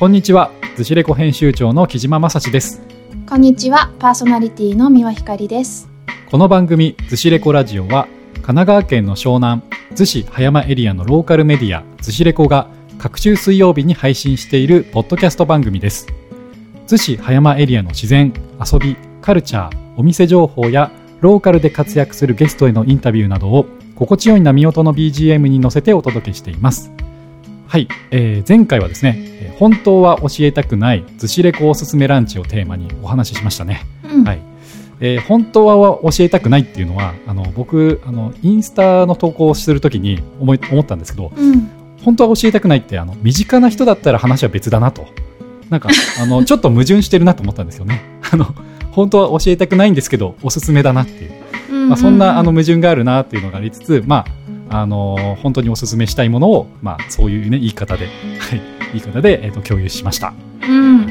こんにちは、ズシレコ編集長の木島正史です。こんにちは、パーソナリティの三輪ひかりです。この番組、ズシレコラジオは、神奈川県の湘南、逗子葉山エリアのローカルメディア、ズシレコが、各週水曜日に配信しているポッドキャスト番組です。逗子葉山エリアの自然、遊び、カルチャー、お店情報や、ローカルで活躍するゲストへのインタビューなどを、心地よい波音の BGM に乗せてお届けしています。はい、えー前回はですね、えー本当は教えたくない逗子レコおすすめランチをテーマにお話ししましたね。うん、はい。えー本当は教えたくないっていうのは、あの、僕、あの、インスタの投稿をするときに思い、思ったんですけど、うん、本当は教えたくないって、あの、身近な人だったら話は別だなと。なんか、あの、ちょっと矛盾してるなと思ったんですよね。あの、本当は教えたくないんですけど、おすすめだなっていう。うんまあ、そんな、あの、矛盾があるなっていうのがありつつ、まあ、あの、本当におすすめしたいものを、まあ、そういうね、言い方で、はい、言い方で、えっ、と、共有しました。うん、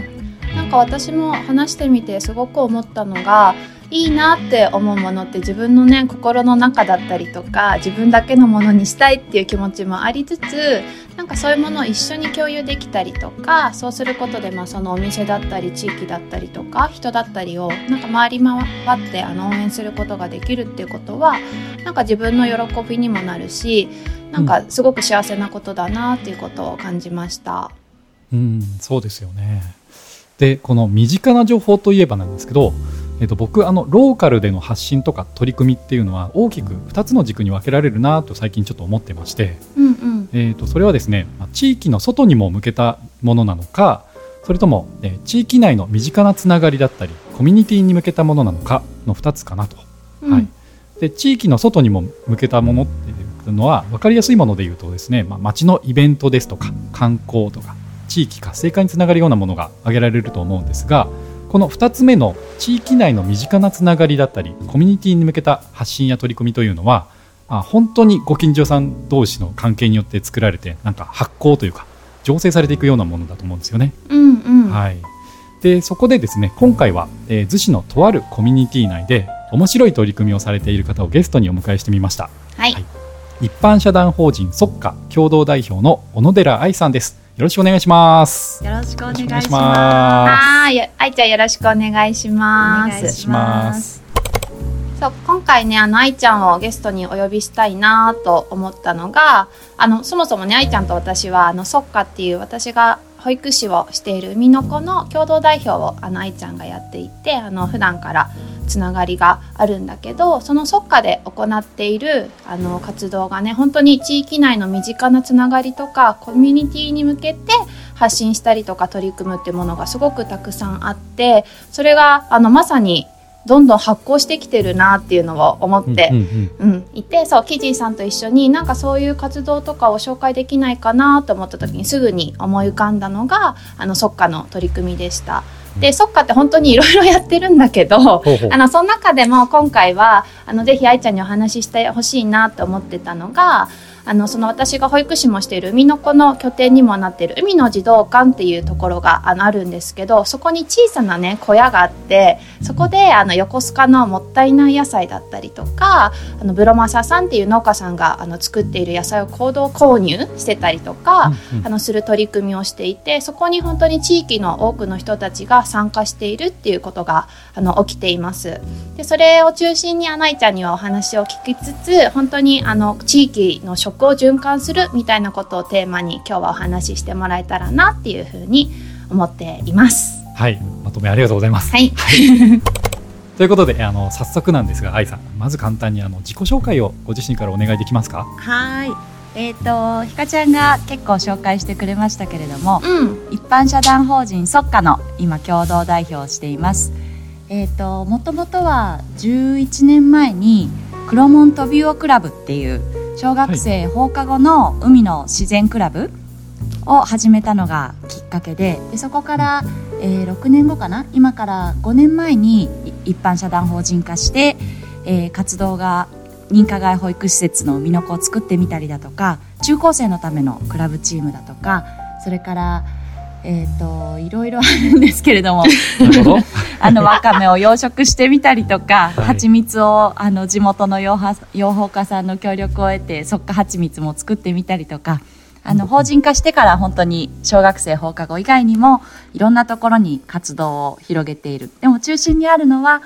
なんか私も話してみてすごく思ったのがいいなって思うものって自分のね心の中だったりとか自分だけのものにしたいっていう気持ちもありつつなんかそういうものを一緒に共有できたりとかそうすることでまあそのお店だったり地域だったりとか人だったりをなんか回り回ってあの応援することができるっていうことはなんか自分の喜びにもなるしなんかすごく幸せなことだなっていうことを感じました。うん、そうですよね。で、この身近な情報といえばなんですけど、えっと、僕、あの、ローカルでの発信とか取り組みっていうのは大きく2つの軸に分けられるなと最近ちょっと思ってまして、うんうん。えっと、それはですね、まあ地域の外にも向けたものなのか、それとも、えー地域内の身近なつながりだったり、コミュニティに向けたものなのかの2つかなと。うん。はい、で地域の外にも向けたものっていうのは分かりやすいもので言うとですね、まあ、町のイベントですとか観光とか地域活性化につながるようなものが挙げられると思うんですがこの2つ目の地域内の身近なつながりだったりコミュニティに向けた発信や取り組みというのはあ本当にご近所さん同士の関係によって作られてなんか発行というか醸成されていくようなものだと思うんですよね。うんうん。はい、でそこでですね今回は、えー、逗子のとあるコミュニティ内で面白い取り組みをされている方をゲストにお迎えしてみました。はい。はい。一般社団法人即価共同代表の小野寺愛さんですよろしくお願いします。よろしくお願いしまます。はい、や愛ちゃんよろしくお願いします。お願いします。そう今回ねあの愛ちゃんをゲストにお呼びしたいなと思ったのがあのそもそもね愛ちゃんと私はあのそっかっていう私が保育士をしている海の子の共同代表をあの愛ちゃんがやっていてあの普段からつながりがあるんだけどそのそっかで行っているあの活動がね本当に地域内の身近なつながりとかコミュニティに向けて発信したりとか取り組むっていうものがすごくたくさんあってそれがあのまさにどんどん発行してきてるなっていうのを思って、いてそうキジーさんと一緒になんかそういう活動とかを紹介できないかなと思った時にすぐに思い浮かんだのがあのそっかの取り組みでした。でそっかって本当にいろいろやってるんだけどほうほう。あのその中でも今回はあのぜひ愛ちゃんにお話ししてほしいなと思ってたのがあのその私が保育士もしている海の子の拠点にもなっている海の児童館っていうところがあのあるんですけどそこに小さなね小屋があってそこであの横須賀のもったいない野菜だったりとかあのブロマサさんっていう農家さんがあの作っている野菜を行動購入してたりとか、うんうんあのする取り組みをしていてそこに本当に地域の多くの人たちが参加しているっていうことがあの起きています。でそれを中心にアナイちゃんにはお話を聞きつつ本当にあの地域の食を循環するみたいなことをテーマに今日はお話ししてもらえたらなっていうふうに思っています。はいまとめありがとうございます、はい、ということであの早速なんですが愛さんまず簡単にあの自己紹介をご自身からお願いできますか？す。はい。えっ、とひかちゃんが結構紹介してくれましたけれども、うん、一般社団法人そっかの今共同代表をしています。えっ、ともともとは11年前に黒門トビウオクラブっていう小学生放課後の海の自然クラブを始めたのがきっかけででそこから、えー6年後かな？今から5年前に一般社団法人化して、えー活動が認可外保育施設の海の子を作ってみたりだとか中高生のためのクラブチームだとかそれからえっ、といろいろあるんですけれども。あのわかめを養殖してみたりとか、はい。蜂蜜をあの地元の養蜂養蜂家さんの協力を得てそっか蜂蜜も作ってみたりとか。あの法人化してから本当に小学生放課後以外にもいろんなところに活動を広げている。でも中心にあるのは、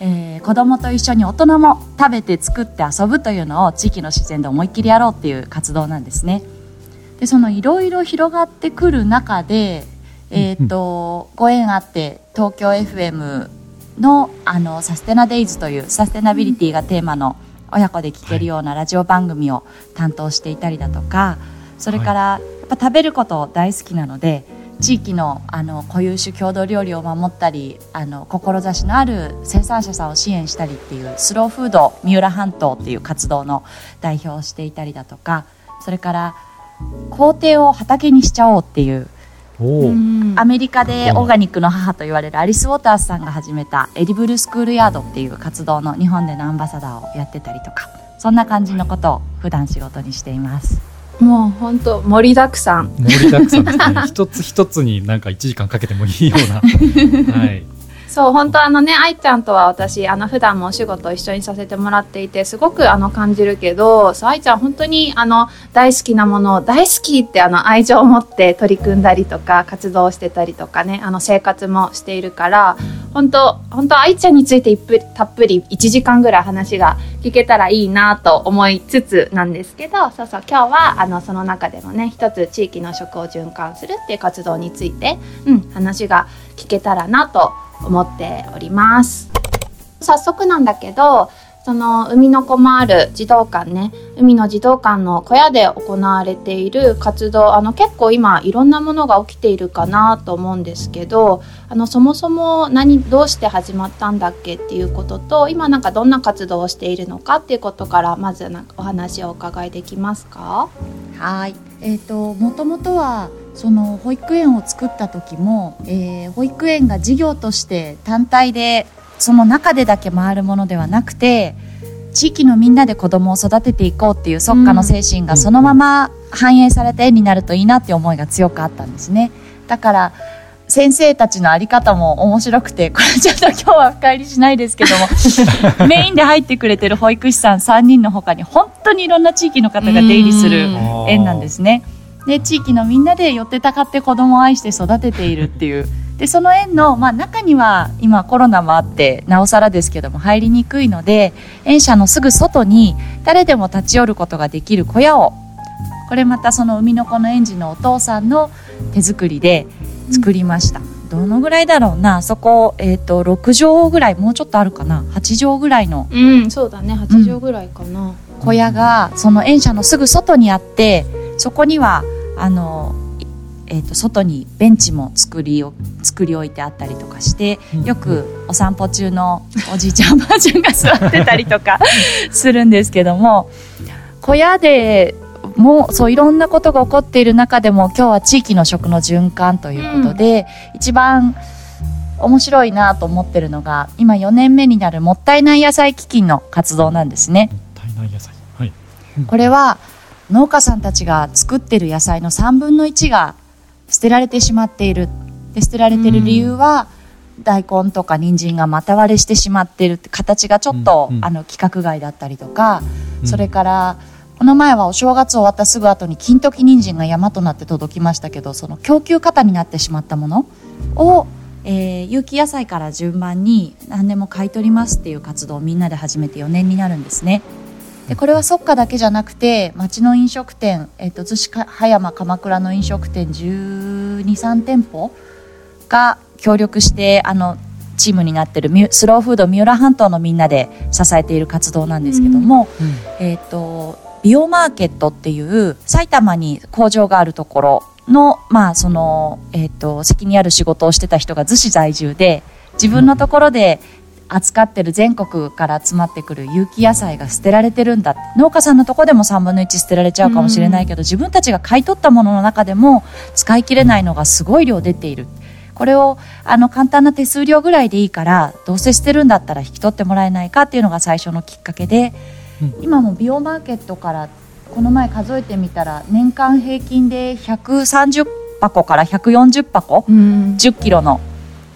えー、子供と一緒に大人も食べて作って遊ぶというのを地域の自然で思いっきりやろうっていう活動なんですねでそのいろいろ広がってくる中でえーと、ご縁あって東京 FM のあのサステナデイズというサステナビリティがテーマの親子で聴けるようなラジオ番組を担当していたりだとかそれからやっぱ食べること大好きなので地域のあの固有種郷土料理を守ったりあの志のある生産者さんを支援したりっていうスローフード三浦半島っていう活動の代表をしていたりだとかそれから校庭を畑にしちゃおうっていうアメリカでオーガニックの母と言われるアリス・ウォータースさんが始めたエディブルスクールヤードっていう活動の日本でのアンバサダーをやってたりとかそんな感じのことを普段仕事にしています。もう本当盛りだくさん。盛りだくさんですね。一つ一つになんか1時間かけてもいいような。はいそう本当あのね愛ちゃんとは私あの普段もお仕事一緒にさせてもらっていてすごくあの感じるけどそう愛ちゃん本当にあの大好きなものを大好きってあの愛情を持って取り組んだりとか活動してたりとかねあの生活もしているから本当本当愛ちゃんについてたっぷり1時間ぐらい話が聞けたらいいなと思いつつなんですけどそうそう今日はあのその中でもね一つ地域の食を循環するっていう活動について、うん、話が聞けたらなと思思っております。早速なんだけどその海の子もある児童館ね。海の児童館の小屋で行われている活動あの結構今いろんなものが起きているかなと思うんですけどあのそもそも何どうして始まったんだっけっていうことと今なんかどんな活動をしているのかっていうことからまずなんかお話をお伺いできますか？はい。えーと、もともとはその保育園を作った時も、えー、保育園が事業として単体でその中でだけ回るものではなくて地域のみんなで子供を育てていこうっていう即家の精神がそのまま反映された絵になるといいなって思いが強くあったんですね。だから先生たちの在り方も面白くてこれちょっと今日は深入りしないですけども メインで入ってくれてる保育士さん3人のほかに本当にいろんな地域の方が出入りする園なんですね。で地域のみんなで寄ってたかって子供を愛して育てているっていう。でその園の、まあ、中には今コロナもあってなおさらですけども入りにくいので園舎のすぐ外に誰でも立ち寄ることができる小屋をこれまたその海の子の園児のお父さんの手作りで作りました、うん、どのぐらいだろうな？そこ、えーと、6畳ぐらいもうちょっとあるかな？8畳ぐらいの。うんそうだね。8畳ぐらいかな、うん、小屋がその園舎のすぐ外にあってそこにはあのえーと、外にベンチも作りを作り置いてあったりとかしてよくお散歩中のおじいちゃんおばあちゃんが座ってたりとか するんですけども小屋でもそういろんなことが起こっている中でも今日は地域の食の循環ということで、うん、一番面白いなと思ってるのが今4年目になるもったいない野菜基金の活動なんですね。もったいない野菜、はい、これは農家さんたちが作ってる野菜の3分の1が捨てられてしまっている。で捨てられてる理由は、うん、大根とか人参が股割れしてしまっているって形がちょっと、うんうん、あの規格外だったりとか、それから、この前はお正月終わったすぐ後に金時人参が山となって届きましたけどその供給過多になってしまったものを、えー、有機野菜から順番に何でも買い取りますっていう活動をみんなで始めて4年になるんですね。でこれは即価だけじゃなくて町の飲食店、えーと、逗子葉山鎌倉の飲食店1 2 3店舗が協力してあのチームになってるスローフード三浦半島のみんなで支えている活動なんですけども、うん。うん、えっ、ー、とビオマーケットっていう埼玉に工場があるところの、まあ、その、えっ、ー、と、責任ある仕事をしてた人が逗子在住で、自分のところで扱ってる全国から集まってくる有機野菜が捨てられてるんだ。農家さんのとこでも3分の1捨てられちゃうかもしれないけど、自分たちが買い取ったものの中でも使い切れないのがすごい量出ている。これをあの簡単な手数料ぐらいでいいからどうせ捨てるんだったら引き取ってもらえないかっていうのが最初のきっかけで今もビオマーケットからこの前数えてみたら年間平均で130箱から140箱、うん、10キロの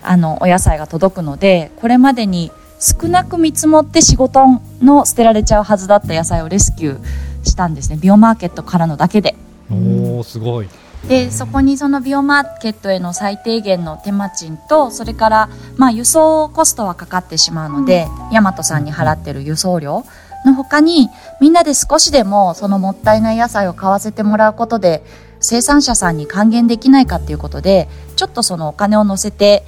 あのお野菜が届くのでこれまでに少なく見積もって仕事の捨てられちゃうはずだった野菜をレスキューしたんですね。ビオマーケットからのだけで。おおすごい。でそこにそのビオマーケットへの最低限の手間賃とそれからまあ輸送コストはかかってしまうので、大和さんに払ってる輸送料の他にみんなで少しでもそのもったいない野菜を買わせてもらうことで生産者さんに還元できないかっていうことでちょっとそのお金を乗せて、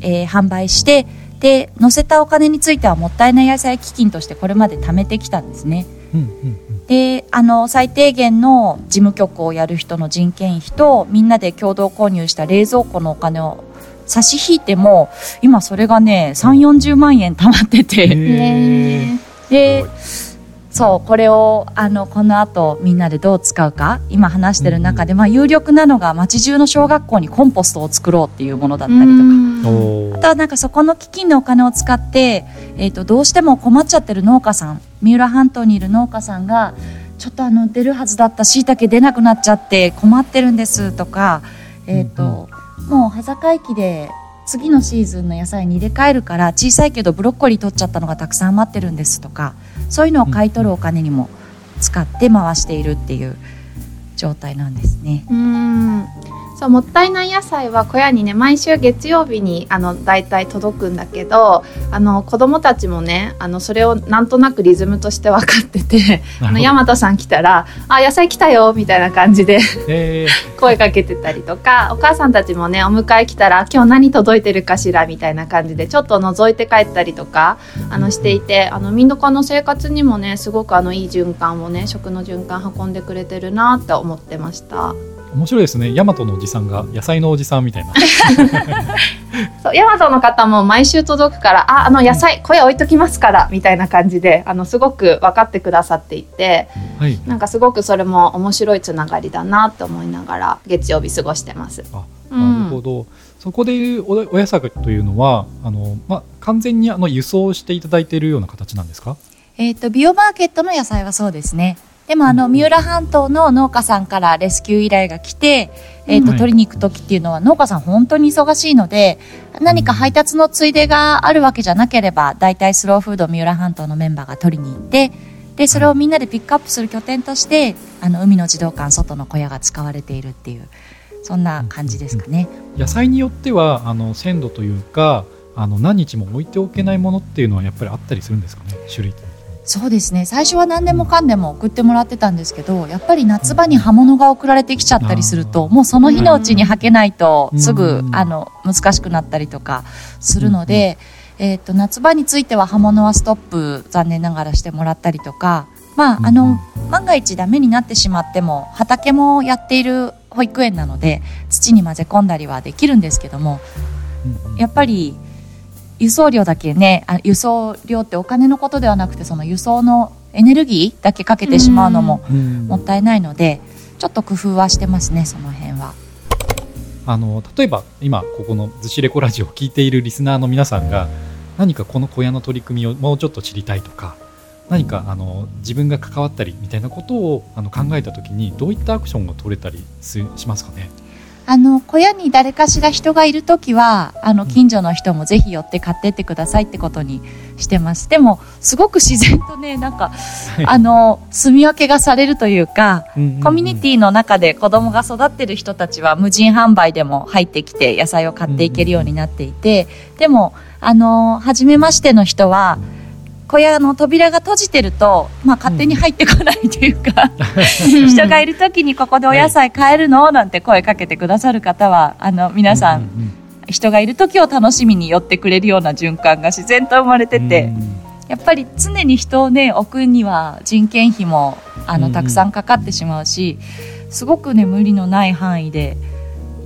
えー販売してで乗せたお金についてはもったいない野菜基金としてこれまで貯めてきたんですね。うんうんであの最低限の事務局をやる人の人件費とみんなで共同購入した冷蔵庫のお金を差し引いても今それがね3 4 0万円貯まってうんてねでそうこれをあのこの後みんなでどう使うか今話してる中で、まあ、有力なのが町中の小学校にコンポストを作ろうっていうものだったりとか。あとはなんかそこの基金のお金を使って、えー、とどうしても困っちゃってる農家さん三浦半島にいる農家さんがちょっとあの出るはずだったしいたけ出なくなっちゃって困ってるんですとか、えーともう羽坂駅で次のシーズンの野菜に入れ替えるから小さいけどブロッコリー取っちゃったのがたくさん余ってるんですとかそういうのを買い取るお金にも使って回しているっていう状態なんですね。うんそうもったいない野菜は小屋にね毎週月曜日にあの大体届くんだけどあの子供たちもねあのそれをなんとなくリズムとして分かっててあの大和さん来たら「あ野菜来たよ」みたいな感じでえ 声かけてたりとかお母さんたちもねお迎え来たら「今日何届いてるかしら」みたいな感じでちょっと覗いて帰ったりとかあのしていてあの民度の生活にもねすごくあのいい循環をね食の循環運んでくれてるなって思ってました。ー面白いですね。大和のおじさんが野菜のおじさんみたいな。そう、ヤマトの方も毎週届くから、あ、あの野菜、声置いときますから、みたいな感じで、あの、すごく分かってくださっていて、はい。なんかすごくそれも面白いつながりだなって思いながら、月曜日過ごしてます。あうん。なるほど、そこでいうおお野菜というのはあの、ま、完全にあの輸送していただいているような形なんですか？えっ、と、ビオマーケットの野菜はそうですね。でも、あの、うん三浦半島の農家さんからレスキュー依頼が来て、えっ、と、はい取りに行く時っていうのは農家さん本当に忙しいので、何か配達のついでがあるわけじゃなければ、大体スローフード三浦半島のメンバーが取りに行って、で、それをみんなでピックアップする拠点として、あの、海の児童館外の小屋が使われているっていう、そんな感じですかね。野菜によってはあの鮮度というかあの何日も置いておけないものっていうのはやっぱりあったりするんですかね種類そうですね。最初は何でもかんでも送ってもらってたんですけどやっぱり夏場に葉物が送られてきちゃったりするともうその日のうちに履けないとうん。すぐうんあの難しくなったりとかするので、えー、と夏場については葉物はストップ残念ながらしてもらったりとかまああの万が一ダメになってしまっても畑もやっている保育園なので土に混ぜ込んだりはできるんですけどもやっぱり輸送料だけねあ輸送料ってお金のことではなくてその輸送のエネルギーだけかけてしまうのもうん。もったいないのでちょっと工夫はしてますねその辺は。あの例えば今ここの「ずしレコラジオ」を聞いているリスナーの皆さんが何かこの小屋の取り組みをもうちょっと知りたいとか何かあの自分が関わったりみたいなことをあの考えた時にどういったアクションが取れたりすしますかね？あの小屋に誰かしら人がいるときはあの近所の人もぜひ寄って買ってってくださいってことにしてますでもすごく自然とね なんかあの住み分けがされるというかコミュニティの中で子供が育ってる人たちは無人販売でも入ってきて野菜を買っていけるようになっていて、でも、あの、初めましての人は、小屋の扉が閉じてると、まあ勝手に入ってこないというか、人がいる時にここでお野菜買えるの？なんて声かけてくださる方は、あの、皆さん、うう人がいる時を楽しみに寄ってくれるような循環が自然と生まれてて、うん。やっぱり常に人をね置くには人件費もあのうんうん。たくさんかかってしまうし、すごくね無理のない範囲で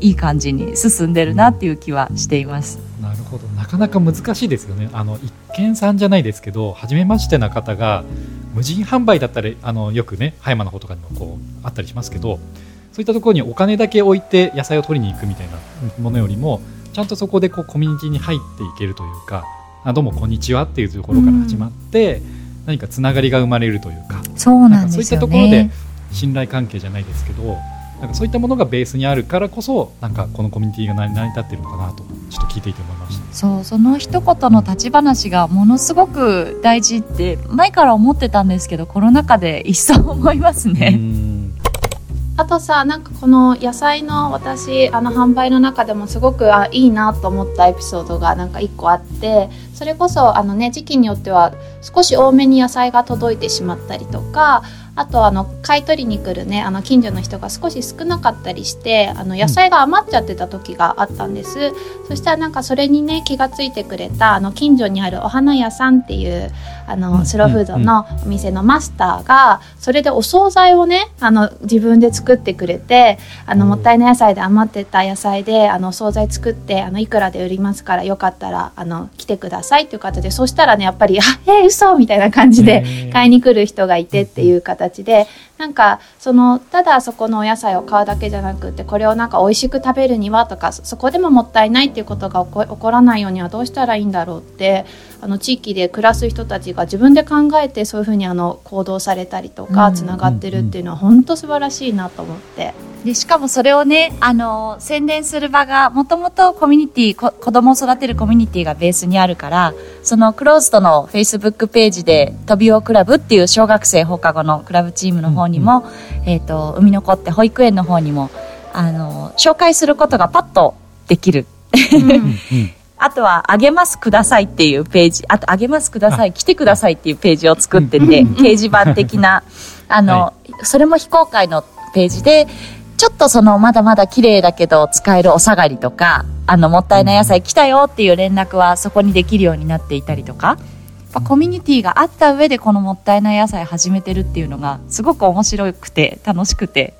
いい感じに進んでるなっていう気はしています。なるほどなかなか難しいですよねあの一見さんじゃないですけど初めましてな方が無人販売だったらあのよくね葉山の方とかにもこうあったりしますけどそういったところにお金だけ置いて野菜を取りに行くみたいなものよりもちゃんとそこでこうコミュニティに入っていけるというかあどうもこんにちはっていうところから始まって、何かつながりが生まれるというかそうなんかそういったところでね。信頼関係じゃないですけどなんかそういったものがベースにあるからこそなんかこのコミュニティが成り成り立ってるのかなとちょっと聞いていて思いました。そうその一言の立ち話がものすごく大事って前から思ってたんですけどコロナ禍で一層思いますうね。んあとさなんかこの野菜の私あの販売の中でもすごくあいいなと思ったエピソードがなんか一個あってそれこそあのね時期によっては少し多めに野菜が届いてしまったりとかあとあの買い取りに来るねあの近所の人が少し少なかったりしてあの野菜が余っちゃってた時があったんです、うん、そしたらなんかそれにね気が付いてくれたあの近所にあるお花屋さんっていうあのスローフードのお店のマスターがそれでお惣菜をねあの自分で作ってくれてあのもったいない野菜で余ってた野菜であのお惣菜作ってあのいくらで売りますからよかったらあの来てくださいっていう形でそしたらねやっぱり「あえー、嘘みたいな感じで買いに来る人がいてっていう形形でなんかそのただそこのお野菜を買うだけじゃなくてこれをなんか美味しく食べるにはとかそこでももったいないっていうことが起こらないようにはどうしたらいいんだろうってあの地域で暮らす人たちが自分で考えてそういうふうにあの行動されたりとかつながってるっていうのは本当素晴らしいなと思って。でしかもそれをねあの宣伝する場がもともとコミュニティこ子供を育てるコミュニティがベースにあるからそのクローズドのフェイスブックページで「飛びおクラブ」っていう小学生放課後のクラブチームの方にも、うんうん、えっ、ー、と海の子って保育園の方にもあの紹介することがパッとできる。あとは、あげますくださいっていうページ、あと、あげますください、来てくださいっていうページを作ってて、掲示板的な、あの、はい、それも非公開のページで、ちょっとそのまだまだ綺麗だけど使えるお下がりとか、あのもったいない野菜来たよっていう連絡はそこにできるようになっていたりとか、コミュニティがあった上でこのもったいない野菜始めてるっていうのがすごく面白くて楽しくて。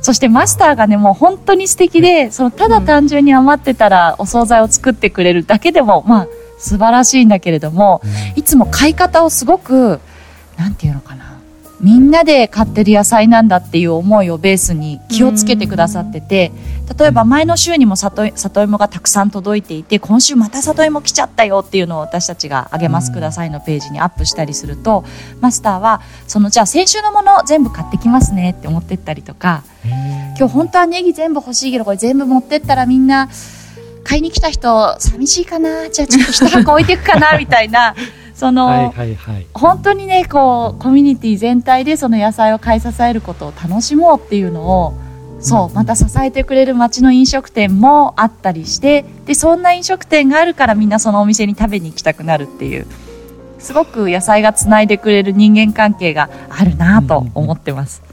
そしてマスターがね、もう本当に素敵で、そのただ単純に余ってたらお惣菜を作ってくれるだけでも、まあ素晴らしいんだけれども、いつも買い方をすごく、なんていうのかな。みんなで買ってる野菜なんだっていう思いをベースに気をつけてくださってて例えば前の週にも里里芋がたくさん届いていて今週また里芋来ちゃったよっていうのを私たちが「あげますください」のページにアップしたりするとマスターはそのじゃあ先週のもの全部買ってきますねって思ってったりとか今日本当はネギ全部欲しいけどこれ全部持ってったらみんな買いに来た人寂しいかなじゃあちょっと一箱置いていくかなみたいな。その、はいはいはい、本当にねこうコミュニティ全体でその野菜を買い支えることを楽しもうっていうのをそうまた支えてくれる町の飲食店もあったりしてでそんな飲食店があるからみんなそのお店に食べに行きたくなるっていうすごく野菜がつないでくれる人間関係があるなと思ってます。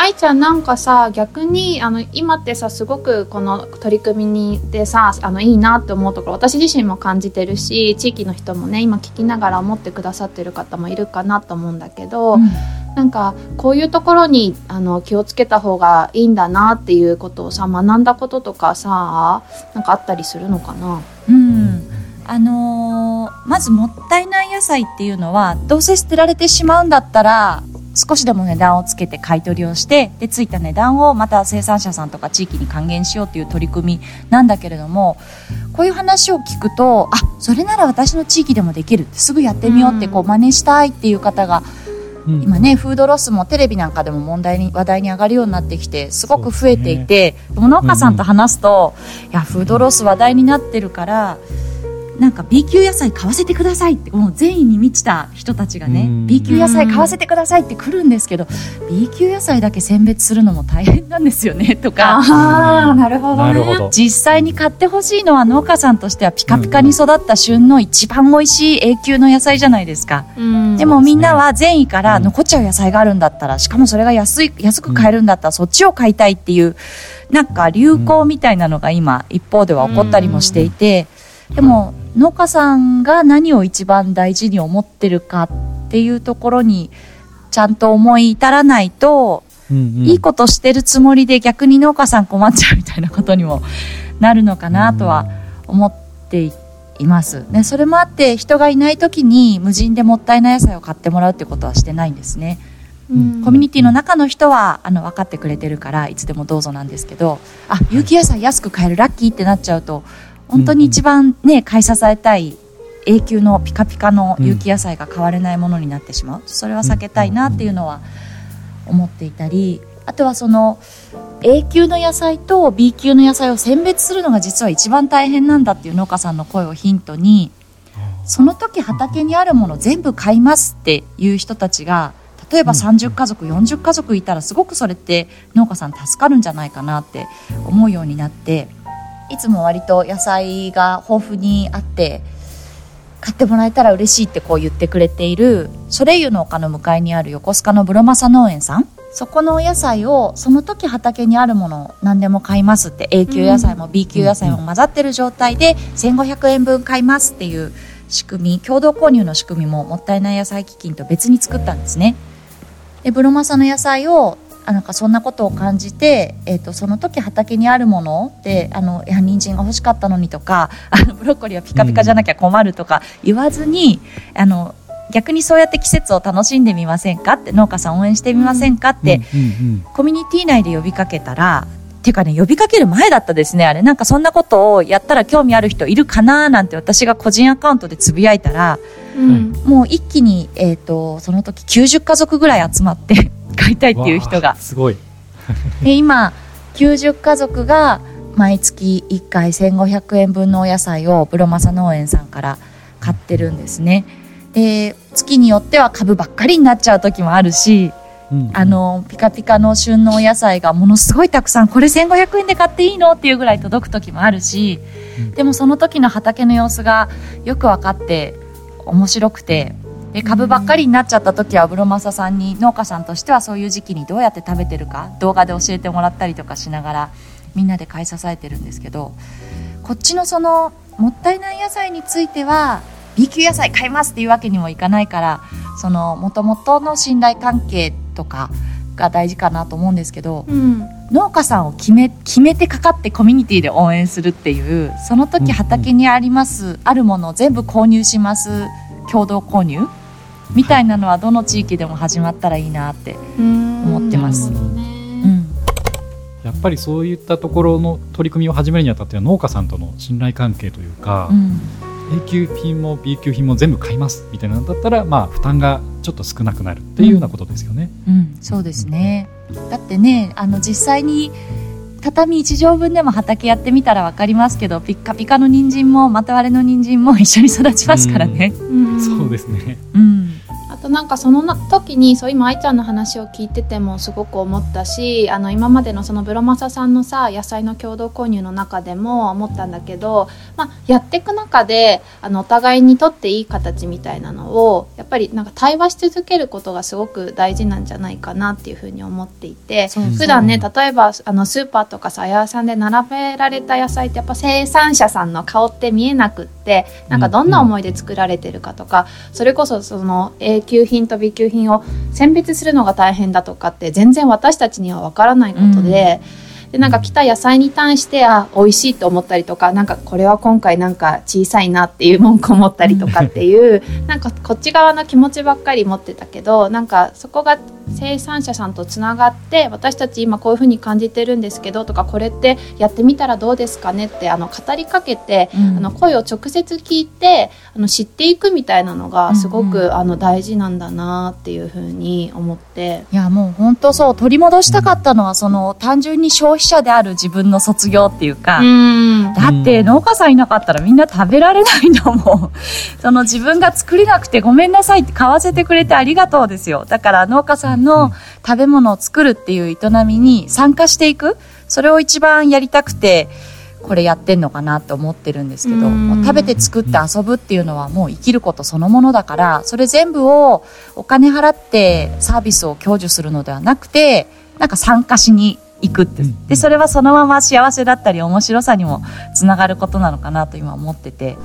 愛ちゃんなんかさ逆にあの今ってさすごくこの取り組みにでさあのいいなって思うところ私自身も感じてるし地域の人もね今聞きながら思ってくださってる方もいるかなと思うんだけど、うん、なんかこういうところにあの気をつけた方がいいんだなっていうことをさ学んだこととかさなんかあったりするのかな？うん。あのー、まずもったいない野菜っていうのはどうせ捨てられてしまうんだったら少しでも値段をつけて買い取りをしてでついた値段をまた生産者さんとか地域に還元しようという取り組みなんだけれどもこういう話を聞くとあそれなら私の地域でもできるすぐやってみようってこう真似したいっていう方が、今ねフードロスもテレビなんかでも問題に話題に上がるようになってきてすごく増えていて、ね、農家さんと話すと、いやフードロス話題になってるから。なんか B 級野菜買わせてくださいってもう善意に満ちた人たちがね B 級野菜買わせてくださいって来るんですけど B 級野菜だけ選別するのも大変なんですよねとか。あなるほどね。実際に買ってほしいのは農家さんとしてはピカピカに育った旬の一番美味しい A 級の野菜じゃないですか。でもみんなは善意から残っちゃう野菜があるんだったらしかもそれが安い安く買えるんだったらそっちを買いたいっていうなんか流行みたいなのが今一方では起こったりもしていてでも農家さんが何を一番大事に思ってるかっていうところにちゃんと思い至らないと、うんうん、いいことしてるつもりで逆に農家さん困っちゃうみたいなことにもなるのかなとは思っています。ね、それもあって人がいない時に無人でもったいない野菜を買ってもらうってことはしてないんですね。うん、コミュニティの中の人はあの分かってくれてるからいつでもどうぞなんですけどあ有機野菜安く買えるラッキーってなっちゃうと本当に一番ね、買い支えたい永久のピカピカの有機野菜が買われないものになってしまう、それは避けたいなっていうのは思っていたりあとはその A 級の野菜と B 級の野菜を選別するのが実は一番大変なんだっていう農家さんの声をヒントにその時畑にあるもの全部買いますっていう人たちが例えば30家族、40家族いたらすごくそれって農家さん助かるんじゃないかなって思うようになっていつも割と野菜が豊富にあって買ってもらえたら嬉しいってこう言ってくれているソレイユの丘の向かいにある横須賀のブロマサ農園さん。そこのお野菜をその時畑にあるもの何でも買いますって A 級野菜も B 級野菜も混ざってる状態で1500円分買いますっていう仕組み共同購入の仕組みももったいない野菜基金と別に作ったんですね。でブロマサの野菜をあなんかそんなことを感じて、えーと、その時畑にあるものであのいや人参が欲しかったのにとか あのブロッコリーはピカピカじゃなきゃ困るとか言わずに、あの逆にそうやって季節を楽しんでみませんかって農家さん応援してみませんかって、コミュニティ内で呼びかけたらていうかね呼びかける前だったですねあれ。なんかそんなことをやったら興味ある人いるかななんて私が個人アカウントでつぶやいたら、うん、もう一気に、えーと、その時90家族ぐらい集まって 買いたいっていう人が。すごい。で今90家族が毎月1回1500円分のお野菜をブロマサ農園さんから買ってるんですね。で月によっては株ばっかりになっちゃう時もあるし、うんうん、あのピカピカの旬のお野菜がものすごいたくさんこれ1500円で買っていいの？っていうぐらい届く時もあるし、うん、でもその時の畑の様子がよく分かって面白くて。で株ばっかりになっちゃった時はブロマサさんに農家さんとしてはそういう時期にどうやって食べてるか動画で教えてもらったりとかしながらみんなで買い支えてるんですけどこっちのそのもったいない野菜については B 級野菜買いますっていうわけにもいかないからその元々の信頼関係とかが大事かなと思うんですけど、うん、農家さんを決め決めてかかってコミュニティで応援するっていうその時畑にあります、うんうん、あるものを全部購入します共同購入みたいなのはどの地域でも始まったらいいなって思ってます。やっぱりそういったところの取り組みを始めるにあたっては農家さんとの信頼関係というか、うん、A 級品も B 級品も全部買いますみたいなのだったら、まあ、負担がちょっと少なくなるっていうようなことですよね。うん、うん、そうですね、だってねあの実際に畳1畳分でも畑やってみたら分かりますけどピッカピカの人参もまた割れの人参も一緒に育ちますからね。うん、そうですね、うんとなんかその時にそう今愛ちゃんの話を聞いててもすごく思ったしあの今までのそのブロマサさんのさ野菜の共同購入の中でも思ったんだけど、まあ、やっていく中であのお互いにとっていい形みたいなのをやっぱりなんか対話し続けることがすごく大事なんじゃないかなっていうふうに思っていて普段ね例えばあのスーパーとかさ八百さんで並べられた野菜ってやっぱ生産者さんの顔って見えなくってなんかどんな思いで作られてるかとか、それこそその永級品と B 級品を選別するのが大変だとかって全然私たちには分からないことで。うんでなんか来た野菜に対してあ美味しいと思ったりとかなんかこれは今回なんか小さいなっていう文句を持ったりとかっていうなんかこっち側の気持ちばっかり持ってたけどなんかそこが生産者さんとつながって私たち今こういうふうに感じてるんですけどとかこれってやってみたらどうですかねってあの語りかけて、うん、あの声を直接聞いてあの知っていくみたいなのがすごく、うん。うん、あの大事なんだなっていうふうに思って。いやもう本当そう。取り戻したかったのは、その単純に消費者である自分の卒業っていうか、うだって農家さんいなかったらみんな食べられないのも その自分が作れなくてごめんなさいって買わせてくれてありがとうですよ。だから農家さんの食べ物を作るっていう営みに参加していく。それを一番やりたくて、これやってんのかなって思ってるんですけど、食べて作って遊ぶっていうのはもう生きることそのものだから、それ全部をお金払ってサービスを享受するのではなくて、なんか参加しに行くって、でそれはそのまま幸せだったり面白さにもつながることなのかなと今思ってて。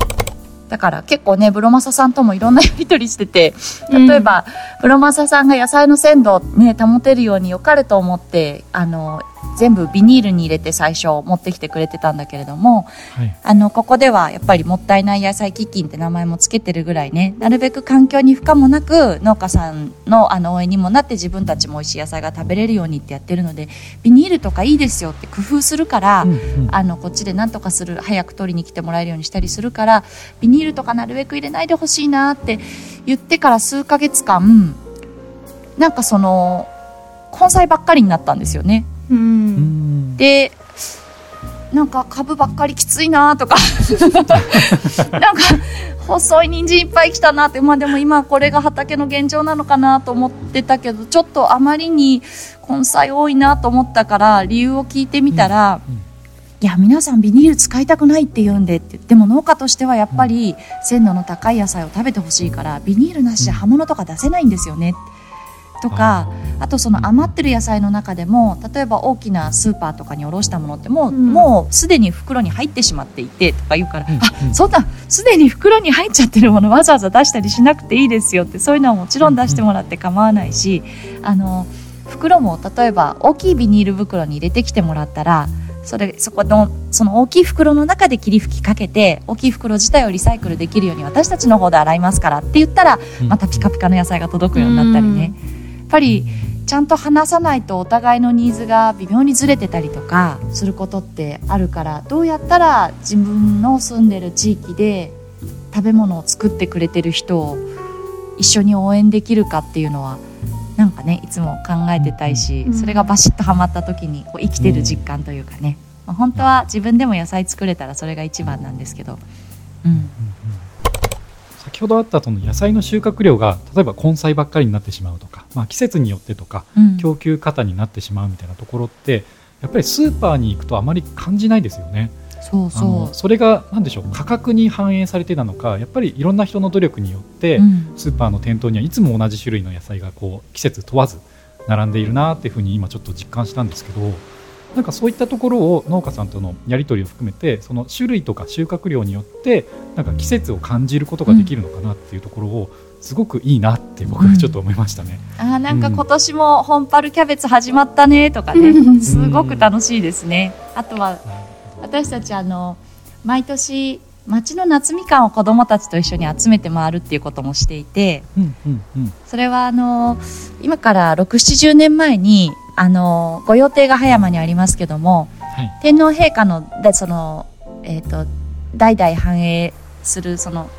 だから結構ねブロマサさんともいろんなやり取りしてて。例えば、うん、ブロマサさんが野菜の鮮度をね保てるように良かれと思ってあの全部ビニールに入れて最初持ってきてくれてたんだけれども、はい、あのここではやっぱりもったいない野菜基金って名前もつけてるぐらいねなるべく環境に負荷もなく農家さんのあの応援にもなって自分たちも美味しい野菜が食べれるようにってやってるのでビニールとかいいですよって工夫するから、うんうん、あのこっちで何とかする早く取りに来てもらえるようにしたりするからビニールとかなるべく入れないでほしいなって言ってから数ヶ月間なんかその根菜ばっかりになったんですよね。うん、でなんか株ばっかりきついなとか。なんか細い人参いっぱい来たなって。まあでも今これが畑の現状なのかなと思ってたけどちょっとあまりに根菜多いなと思ったから理由を聞いてみたら、うんうん。いや皆さんビニール使いたくないって言うんでって。でも農家としてはやっぱり鮮度の高い野菜を食べてほしいからビニールなしじゃ葉物とか出せないんですよねとかあとその余ってる野菜の中でも例えば大きなスーパーとかに卸したものってもう,、うん。もうすでに袋に入ってしまっていてとか言うから、うん。うんあそんなすでに袋に入っちゃってるものわざわざ出したりしなくていいですよってそういうのはもちろん出してもらって構わないしあの袋も例えば大きいビニール袋に入れてきてもらったらそれそこのその大きい袋の中で霧吹きかけて大きい袋自体をリサイクルできるように私たちの方で洗いますからって言ったらうん。またピカピカの野菜が届くようになったりね。やっぱりちゃんと話さないとお互いのニーズが微妙にずれてたりとかすることってあるからどうやったら自分の住んでる地域で食べ物を作ってくれてる人を一緒に応援できるかっていうのはなんかねいつも考えてたいし、うんそれがバシッとはまった時にこう生きてる実感というかね、まあ、本当は自分でも野菜作れたらそれが一番なんですけど、うん、先ほどあったその野菜の収穫量が例えば根菜ばっかりになってしまうとか、まあ、季節によってとかうん。供給過になってしまうみたいなところってやっぱりスーパーに行くとあまり感じないですよね。そうあそのそれが何でしょう価格に反映されてなのかやっぱりいろんな人の努力によって、う、うん、スーパーの店頭にはいつも同じ種類の野菜がこう季節問わず並んでいるなっていうふうに今ちょっと実感したんですけどなんかそういったところを農家さんとのやり取りを含めてその種類とか収穫量によってなんか季節を感じることができるのかなっていうところをすごくいいなって僕はちょっと思いましたね。あーなんか今年も本パルキャベツ始まったねとかね、うん。すごく楽しいですね。あとは私たちあの毎年町の夏みかんを子どもたちと一緒に集めて回るっていうこともしていてうんうんうん。それはあの今から670年前にあのご予定が葉山にありますけどもはい。天皇陛下のでその、えー、と代々繁栄するその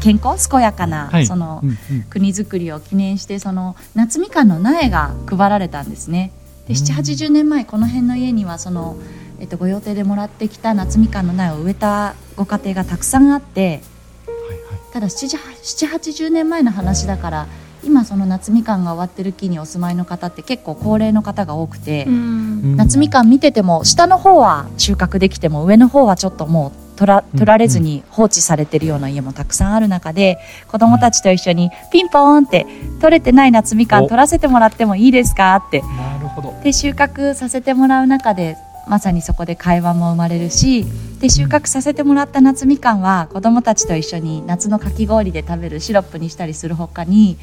健康健やかな、はい。そのうんうん。国づくりを記念してその夏みかんの苗が配られたんですね。でうん。780年前この辺の家にはその、えっと、ご予定でもらってきた夏みかんの苗を植えたご家庭がたくさんあってはいはい。ただ780年前の話だから今その夏みかんが終わってる木にお住まいの方って結構高齢の方が多くて、うん。夏みかん見てても下の方は収穫できても上の方はちょっともう取ら取られずに放置されてるような家もたくさんある中で子供たちと一緒にピンポーンって取れてない夏みかんお。取らせてもらってもいいですかってなるほど。で収穫させてもらう中でまさにそこで会話も生まれるしで収穫させてもらった夏みかんは子供たちと一緒に夏のかき氷で食べるシロップにしたりするほかに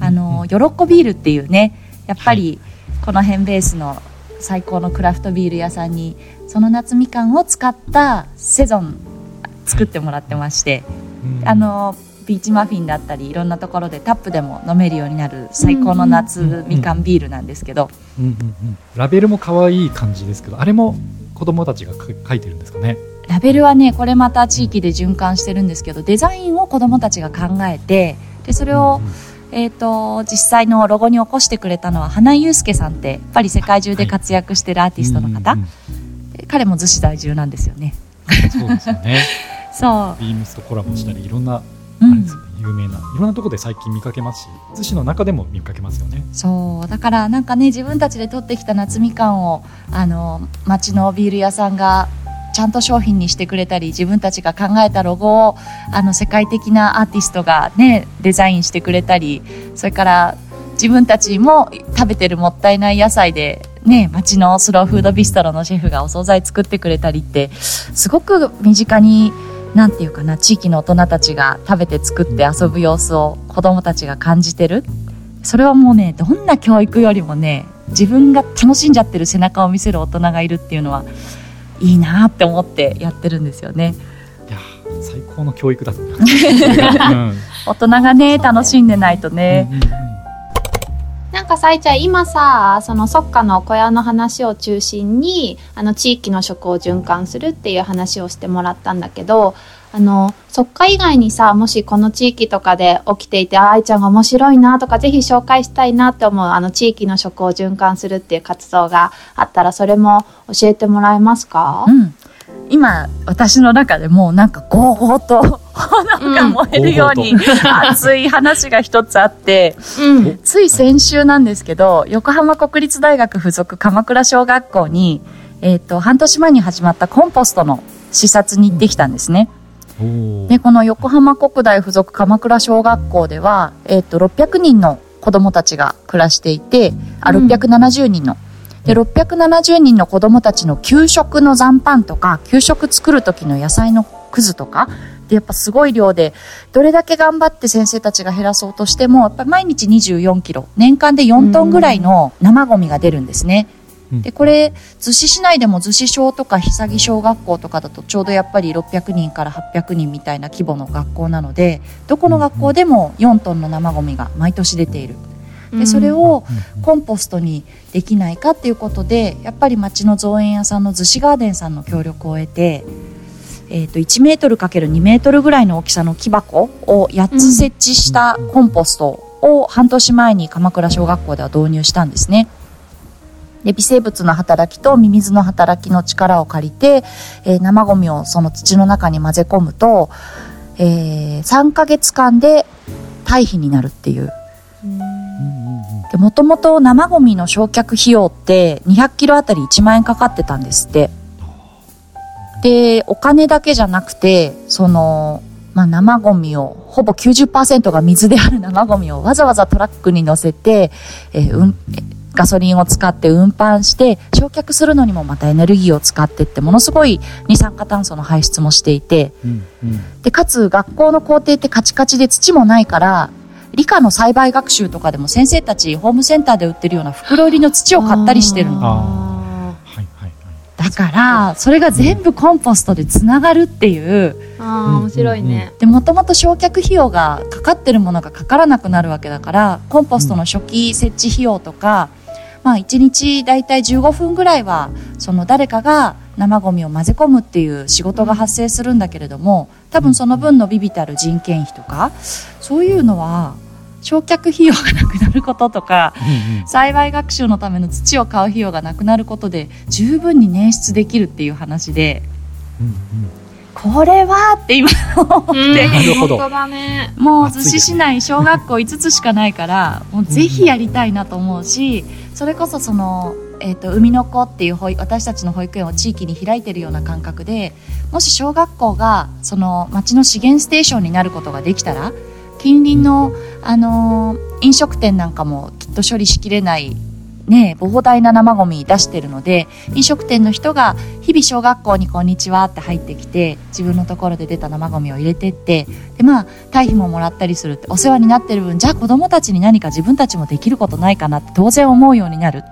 あのヨロッコビールっていうねやっぱりこの辺ベースの最高のクラフトビール屋さんにその夏みかんを使ったセゾン作ってもらってまして、うんあのビーチマフィンだったりいろんなところでタップでも飲めるようになる最高の夏みかんビールなんですけど、うんうんうん。ラベルも可愛い感じですけどあれも子供たちがか書いてるんですかね？ラベルはねこれまた地域で循環してるんですけどデザインを子どもたちが考えてでそれを、えー、と実際のロゴに起こしてくれたのは花井祐介さんってやっぱり世界中で活躍してるアーティストの方、うんうん彼も逗子在住なんですよね。うんそうですよね。そビームスとコラボしたりいろんなあう、うんね、有名ないろんなところで最近見かけますし逗子の中でも見かけますよね。そう。だからなんかね自分たちで取ってきた夏みかんをあの町のビール屋さんがちゃんと商品にしてくれたり自分たちが考えたロゴをあの世界的なアーティストがねデザインしてくれたりそれから自分たちも食べてるもったいない野菜でね町のスローフードビストロのシェフがお惣菜作ってくれたりってすごく身近になんていうかな地域の大人たちが食べて作って遊ぶ様子を子供たちが感じてる。それはもうねどんな教育よりもね自分が楽しんじゃってる背中を見せる大人がいるっていうのはいいなって思ってやってるんですよね。いやー最高の教育だ大人がね楽しんでないとね、うんうんうん。なんかさいちゃん今さその即家の小屋の話を中心にあの地域の食を循環するっていう話をしてもらったんだけどあの即家以外にさもしこの地域とかで起きていてあ愛ちゃんが面白いなとかぜひ紹介したいなって思うあの地域の食を循環するっていう活動があったらそれも教えてもらえますか？うん今私の中でもうなんかゴーゴーと炎が燃えるように熱い話が一つあって、うん。つい先週なんですけど横浜国立大学附属鎌倉小学校に、えっと半年前に始まったコンポストの視察に行ってきたんですね。おーでこの横浜国大附属鎌倉小学校では、えっと600人の子どもたちが暮らしていてあうん670人の。で670人の子どもたちの給食の残飯とか給食作る時の野菜のくずとかでやっぱすごい量でどれだけ頑張って先生たちが減らそうとしてもやっぱり毎日24キロ年間で4トンぐらいの生ゴミが出るんですね。うんでこれ逗子市内でも逗子小とか久木小学校とかだとちょうどやっぱり600人から800人みたいな規模の学校なのでどこの学校でも4トンの生ゴミが毎年出ている。でそれをうんコンポストにできないかっていうことでやっぱり町の造園屋さんの逗子ガーデンさんの協力を得て、えー、と1メートル ×2 メートルぐらいの大きさの木箱を8つ設置したコンポストを半年前に鎌倉小学校では導入したんですね。で微生物の働きとミミズの働きの力を借りて、えー生ゴミをその土の中に混ぜ込むと、えー3ヶ月間で堆肥になるっていうで、もともと生ゴミの焼却費用って200キロあたり1万円かかってたんですって。で、お金だけじゃなくて、その、まあ、生ゴミを、ほぼ90%が水である生ゴミをわざわざトラックに乗せて、えーうん、えガソリンを使って運搬して、焼却するのにもまたエネルギーを使ってって、ものすごい二酸化炭素の排出もしていて、うんうんで、かつ学校の校庭ってカチカチで土もないから、理科の栽培学習とかでも先生たちホームセンターで売ってるような袋入りの土を買ったりしてるの。あはいはいはいだから、それが全部コンポストでつながるっていう。ーあー面白いね。で、もともと焼却費用がかかってるものがかからなくなるわけだから、コンポストの初期設置費用とか、まあ1日だいたい15分ぐらいは、その誰かが生ゴミを混ぜ込むっていう仕事が発生するんだけれども、多分その分のビビたる人件費とか、そういうのは、焼却費用がなくなることとか、うんうん。栽培学習のための土を買う費用がなくなることで十分に捻出できるっていう話で。うんうんこれはって今思って、本当だね。もう逗子市内小学校5つしかないからもうぜひやりたいなと思うしそれこそその、えー、と海の子っていう保育私たちの保育園を地域に開いてるような感覚でもし小学校がその町の資源ステーションになることができたら近隣の、あのー飲食店なんかもきっと処理しきれないね、膨大な生ゴミ出してるので飲食店の人が日々小学校に「こんにちは」って入ってきて自分のところで出た生ゴミを入れてってでまあ堆肥ももらったりするってお世話になってる分じゃあ子どもたちに何か自分たちもできることないかなって当然思うようになる。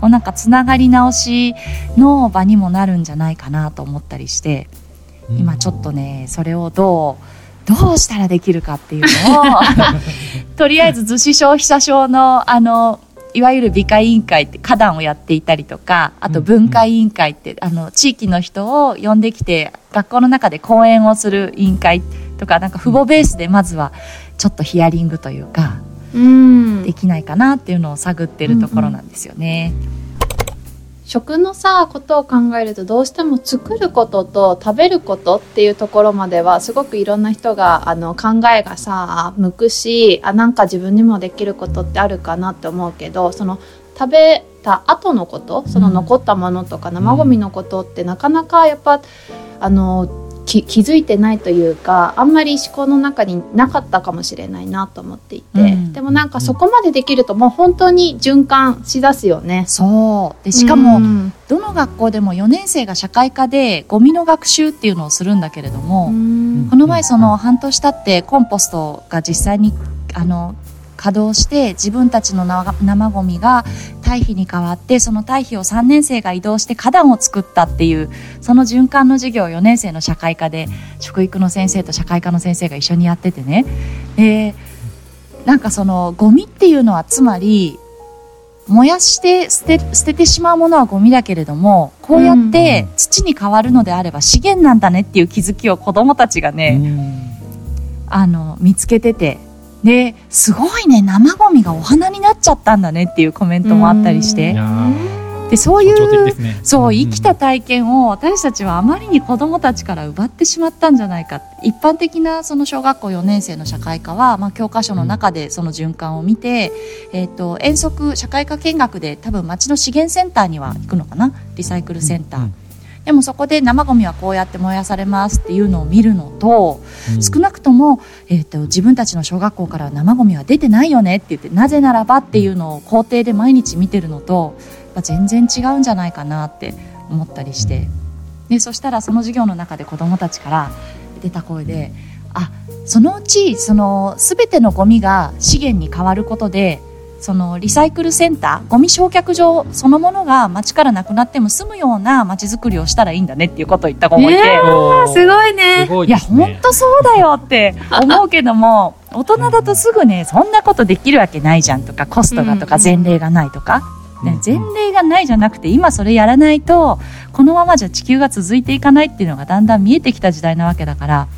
こうなんかつながり直しの場にもなるんじゃないかなと思ったりしてうん。今ちょっとねそれをどうどうしたらできるかっていうのを とりあえず逗子消費者省のあのいわゆる美化委員会って花壇をやっていたりとかあと文化委員会って、あの地域の人を呼んできて学校の中で講演をする委員会とかなんか父母ベースでまずはちょっとヒアリングというかうんで。きないかなっていうのを探ってるところなんですよね。食のさことを考えるとどうしても作ることと食べることっていうところまではすごくいろんな人があの考えがさ向くしあなんか自分にもできることってあるかなって思うけどその食べた後のことその残ったものとか生ごみのことってなかなかやっぱあの気づいてないというかあんまり思考の中になかったかもしれないなと思っていて、うん。でもなんかそこまでできるともう本当に循環しだすよね。そう。でしかも、うん。どの学校でも4年生が社会科でゴミの学習っていうのをするんだけれども、うん。この前その半年経ってコンポストが実際にあの稼働して自分たちの生生ゴミが堆肥に変わってその堆肥を3年生が移動して花壇を作ったっていうその循環の授業を4年生の社会科で食育の先生と社会科の先生が一緒にやっててね。でなんかそのゴミっていうのはつまり燃やして捨て捨ててしまうものはゴミだけれどもこうやって土に変わるのであれば資源なんだねっていう気づきを子どもたちがね、あの見つけててですごいね生ゴミがお花になっちゃったんだねっていうコメントもあったりしいてでそういう、ね、そう生きた体験を私たちはあまりに子どもたちから奪ってしまったんじゃないか。一般的なその小学校4年生の社会科は、まあ、教科書の中でその循環を見て、うん、えーと、遠足社会科見学で多分町の資源センターには行くのかな？リサイクルセンター。うんうんでもそこで生ゴミはこうやって燃やされますっていうのを見るのと、うん、少なくとも、えーと、自分たちの小学校から生ゴミは出てないよねって言ってなぜならばっていうのを校庭で毎日見てるのと全然違うんじゃないかなって思ったりして。でそしたらその授業の中で子どもたちから出た声であそのうちその全てのゴミが資源に変わることでそのリサイクルセンターゴミ焼却場そのものが町からなくなっても済むような町づくりをしたらいいんだねっていうことを言った子もいて、えー、すごいね。いや本当そうだよって思うけども大人だとすぐねそんなことできるわけないじゃんとかコストがとか前例がないとか。ね、前例がないじゃなくて今それやらないとこのままじゃ地球が続いていかないっていうのがだんだん見えてきた時代なわけだから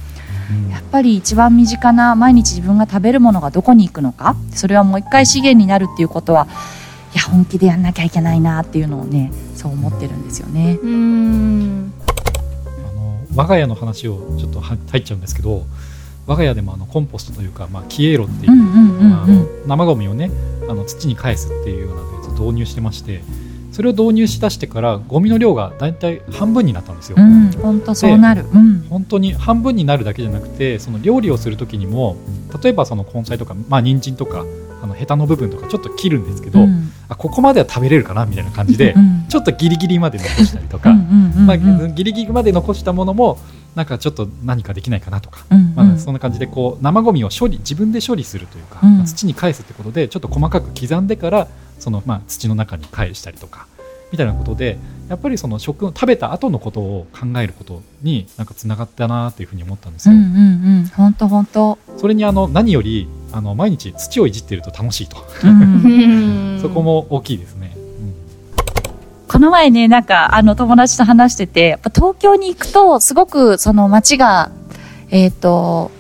やっぱり一番身近な毎日自分が食べるものがどこに行くのかそれはもう一回資源になるっていうことはいや本気でやんなきゃいけないなっていうのをねそう思ってるんですよね。うん。あの我が家の話をちょっと入っちゃうんですけど我が家でもあのコンポストというか、まあ、消えろっていう生ごみをねあの土に返すっていうようなやつを導入してましてそれを導入しだしてからゴミの量がだいたい半分になったんですよ。本、当、そうなる、うん、本当に半分になるだけじゃなくてその料理をする時にも例えばその根菜とかまあ人参とかあのヘタの部分とかちょっと切るんですけど、うん、あここまでは食べれるかなみたいな感じで、うん、ちょっとギリギリまで残したりとかまあ、ギリギリまで残したものもなんかちょっと何かできないかなとか、うんうん、まあ、そんな感じでこう生ごみを処理自分で処理するというか、まあ、土に返すってことでちょっと細かく刻んでからその、まあ、土の中に返したりとかみたいなことでやっぱりその食食べた後のことを考えることになんかつながったなというふうに思ったんですよ。本当本当。それにあの何よりあの毎日土をいじってると楽しいと、そこも大きいですね。この前ね、なんか、あの、友達と話してて、やっぱ東京に行くと、すごく、その街が、えっ、ー、と、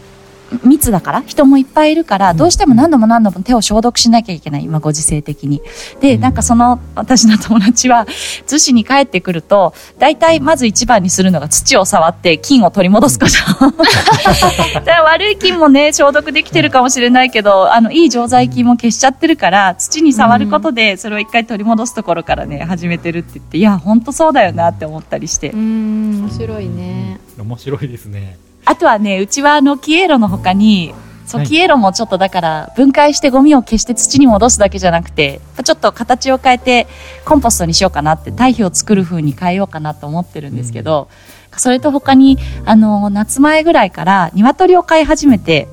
密だから人もいっぱいいるからどうしても何度も何度も手を消毒しなきゃいけない今ご時世的に。でなんかその私の友達は逗子に帰ってくると大体まず一番にするのが土を触って菌を取り戻すこと。悪い菌もね消毒できてるかもしれないけどあのいい常在菌も消しちゃってるから土に触ることでそれを一回取り戻すところからね始めてるって言っていや本当そうだよなって思ったりして。うん面白いね。面白いですねあとはね、うちはあの、キエロの他に、そう、はい、キエロもちょっとだから分解してゴミを消して土に戻すだけじゃなくてちょっと形を変えてコンポストにしようかなって堆肥を作る風に変えようかなと思ってるんですけど、うん、それと他にあの夏前ぐらいから鶏を飼い始めて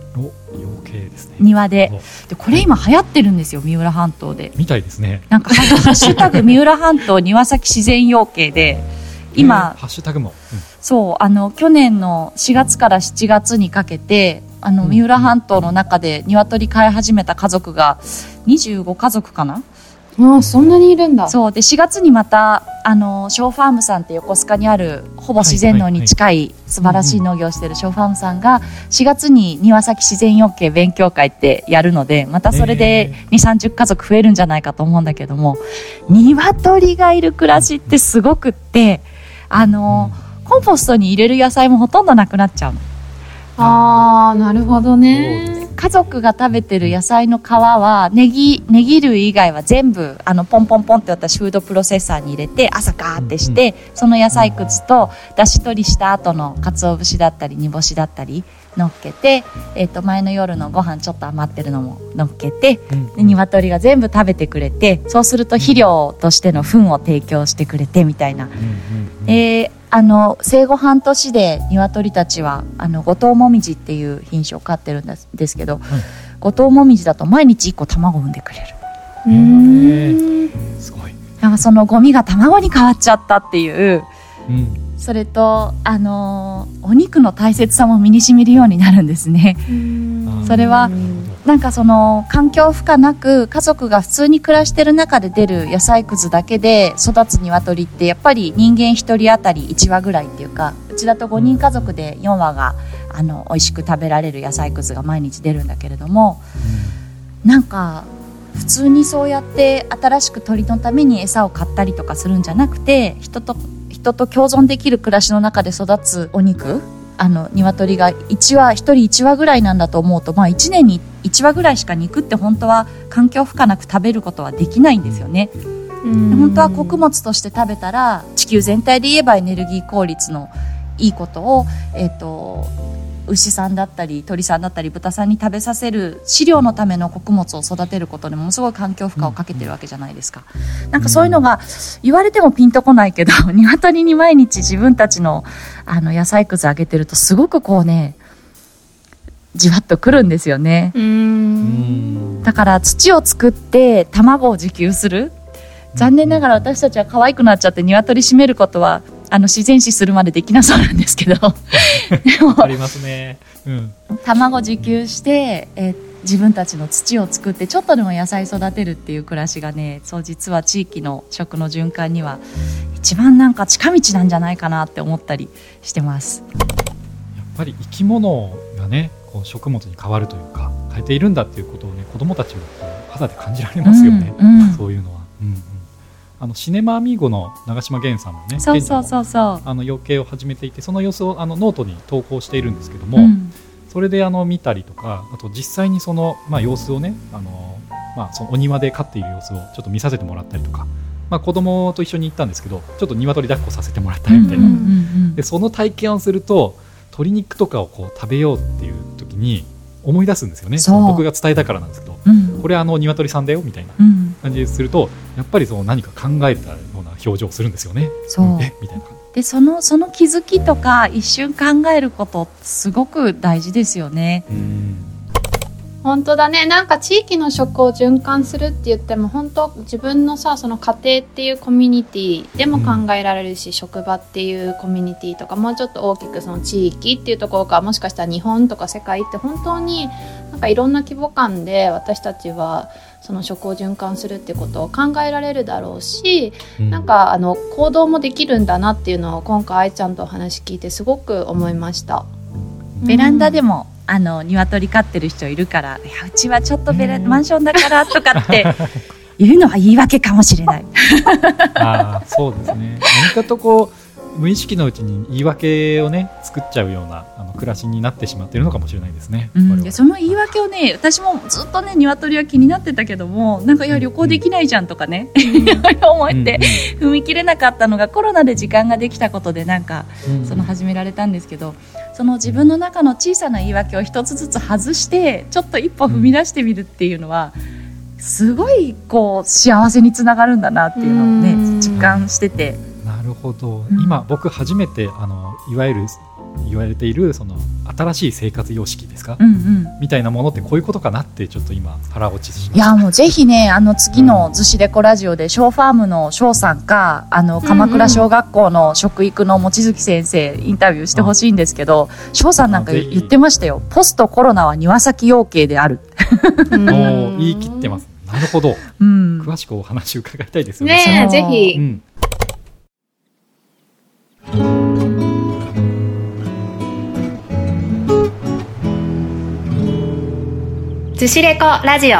庭で。でこれ今流行ってるんですよ三浦半島で。みたいですね。なんか「ハッシュタグ三浦半島庭先自然養鶏で」今、ハッシュタグも、うん、そうあの去年の4月から7月にかけてあの三浦半島の中で鶏飼い始めた家族が25家族かなあそんなにいるんだ。そうで4月にまたあのショーファームさんって横須賀にあるほぼ自然農に近い素晴らしい農業をしているショーファームさんが4月に庭先自然養鶏勉強会ってやるのでまたそれで2 3 0家族増えるんじゃないかと思うんだけども鶏がいる暮らしってすごくってあの、うん、コンポストに入れる野菜もほとんどなくなっちゃうの。ああなるほどね。家族が食べてる野菜の皮はネギネギ類以外は全部あのポンポンポンって私フードプロセッサーに入れて朝ガーってして、うん、その野菜くずとだし取りした後の鰹節だったり煮干しだったり乗っけて、えー、と前の夜のご飯ちょっと余ってるのも乗っけて、うん、で鶏が全部食べてくれてそうすると肥料としての糞を提供してくれてみたいな。えー、あの生後半年で鶏たちはあの五島もみじっていう品種を飼ってるんですけど、五島もみじだと毎日1個卵を産んでくれる。うん。すごい。なんかそのゴミが卵に変わっちゃったっていう、うん、それとあのお肉の大切さも身にしみるようになるんですね。それはなんかその環境負荷なく家族が普通に暮らしてる中で出る野菜くずだけで育つ鶏ってやっぱり人間1人当たり1羽ぐらいっていうかうちだと5人家族で4羽があの美味しく食べられる野菜くずが毎日出るんだけれどもなんか普通にそうやって新しく鳥のために餌を買ったりとかするんじゃなくて人と人と共存できる暮らしの中で育つお肉あの鶏が1羽1人1羽ぐらいなんだと思うと、まあ、1年に1羽ぐらいしか肉って本当は環境負荷なく食べることはできないんですよね。本当は穀物として食べたら地球全体で言えばエネルギー効率のいいことを、えーと牛さんだったり鳥さんだったり豚さんに食べさせる飼料のための穀物を育てることでものすごい環境負荷をかけてるわけじゃないですか、なんかそういうのが言われてもピンとこないけど鶏に毎日自分たちのあの野菜くずあげてるとすごくこうねじわっとくるんですよね。だから土を作って卵を自給する。残念ながら私たちは可愛くなっちゃって鶏閉めることはあの自然死するまでできなそうなんですけど。ありますね、うん、卵自給して、えー、自分たちの土を作ってちょっとでも野菜育てるっていう暮らしがねそう実は地域の食の循環には一番なんか近道なんじゃないかなって思ったりしてます。やっぱり生き物がねこう食物に変わるというか変えているんだっていうことをね子どもたちもこう肌で感じられますよね、うんうん、そういうのは。うんあのシネマアミーゴの長島源さんもねそうそうそうそう。あの養鶏を始めていてその様子をあのノートに投稿しているんですけども、うん、それであの見たりとかあと実際にその、まあ、様子をねあの、まあ、そのお庭で飼っている様子をちょっと見させてもらったりとか、まあ、子供と一緒に行ったんですけどちょっと鶏抱っこさせてもらったりみたいな、でその体験をすると鶏肉とかをこう食べようっていう時に思い出すんですよね。僕が伝えたからなんですけど、うん、これあの鶏さんだよみたいな感じですると、やっぱりその何か考えたような表情をするんですよね。そう、え？みたいな。でそのその気づきとか一瞬考えることすごく大事ですよね。うん本当だねなんか地域の食を循環するって言っても本当自分のさその家庭っていうコミュニティでも考えられるし、うん、職場っていうコミュニティとかもうちょっと大きくその地域っていうところかもしかしたら日本とか世界って本当になんかいろんな規模感で私たちはその食を循環するってことを考えられるだろうし、うん、なんかあの行動もできるんだなっていうのを今回愛ちゃんとお話聞いてすごく思いました。ベランダでもあの鶏飼ってる人いるからいやうちはちょっとベラマンションだからとかって 言うのは言い訳かもしれない。あそうですね。何かとこう無意識のうちに言い訳をね作っちゃうようなあの暮らしになってしまっているのかもしれないですね、うん、その言い訳をね私もずっとね鶏は気になってたけどもなんかいや旅行できないじゃんとかね、うん、思って踏み切れなかったのがコロナで時間ができたことでなんか、その始められたんですけどその自分の中の小さな言い訳を一つずつ外してちょっと一歩踏み出してみるっていうのは、すごいこう幸せにつながるんだなっていうのをね実感してて。るほど、うん、今僕初めてあのいわゆる言われているその新しい生活様式ですか、うんうん、みたいなものってこういうことかなってちょっと今腹落ちしまいやもうぜひねあの次の「逗子レコラジオ」でショーファームの翔さんかあの鎌倉小学校の食育の望月先生インタビューしてほしいんですけど翔さんなんか言ってましたよ「ポストコロナは庭先養鶏である」言い切ってます。なるほど、うん、詳しくお話伺いたいですよね。ねぜひ、うん寿司レコラジオ。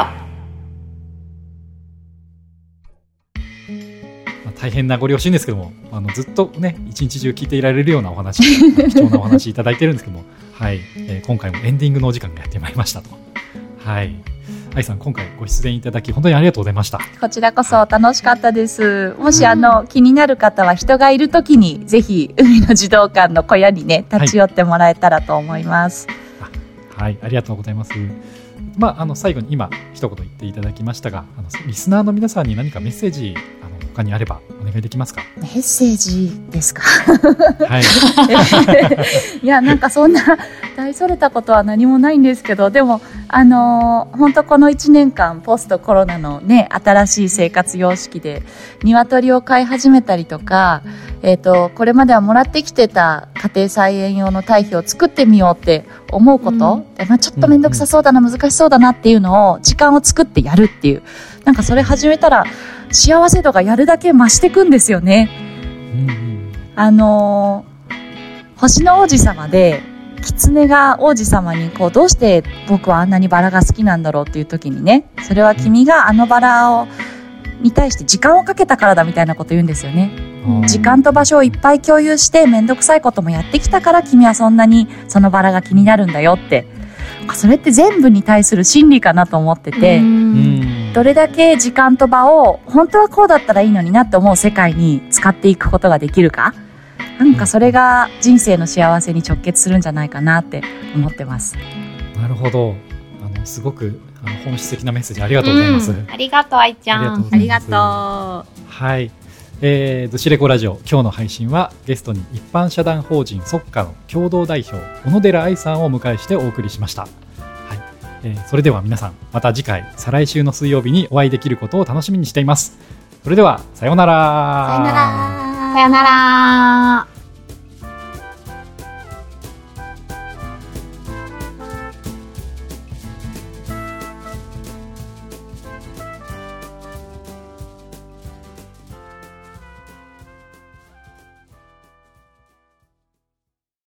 大変なご両親ですけどもあのずっとね一日中聞いていられるようなお話 貴重なお話いただいてるんですけども、はい。えー、今回もエンディングのお時間がやってまいりましたと。はい。愛さん今回ご出演いただき本当にありがとうございました。こちらこそ楽しかったです。もしあの気になる方は人がいる時にぜひ海の児童館の小屋にね立ち寄ってもらえたらと思います、はい、はい、ありがとうございます。まあ、あの最後に今一言言っていただきましたがあのリスナーの皆さんに何かメッセージ他にあればお願いできますか？メッセージですか？はい。いやなんかそんな大それたことは何もないんですけどでもあのー、本当この1年間ポストコロナのね新しい生活様式で鶏を飼い始めたりとか、えーと、これまではもらってきてた家庭菜園用の堆肥を作ってみようって思うこと、うん、まあ、ちょっと面倒くさそうだな、難しそうだなっていうのを時間を作ってやるっていうなんかそれ始めたら幸せ度がやるだけ増していくんですよね。うんうん、あのー、星の王子様で狐が王子様にこうどうして僕はあんなにバラが好きなんだろうっていう時にねそれは君があのバラをに対して時間をかけたからだみたいなこと言うんですよね。時間と場所をいっぱい共有して面倒くさいこともやってきたから君はそんなにそのバラが気になるんだよって。それって全部に対する真理かなと思っててどれだけ時間と場を本当はこうだったらいいのになって思う世界に使っていくことができるか？なんかそれが人生の幸せに直結するんじゃないかなって思ってます。なるほど。あのすごくあの本質的なメッセージありがとうございます。うん、ありがとう愛ちゃん。ありがとう。はい。えー、ずしレコラジオ今日の配信はゲストに一般社団法人ソッカの共同代表小野寺愛さんをお迎えしてお送りしました。えー、それでは皆さんまた次回再来週の水曜日にお会いできることを楽しみにしています。それではさようなら。さようなら。さようなら。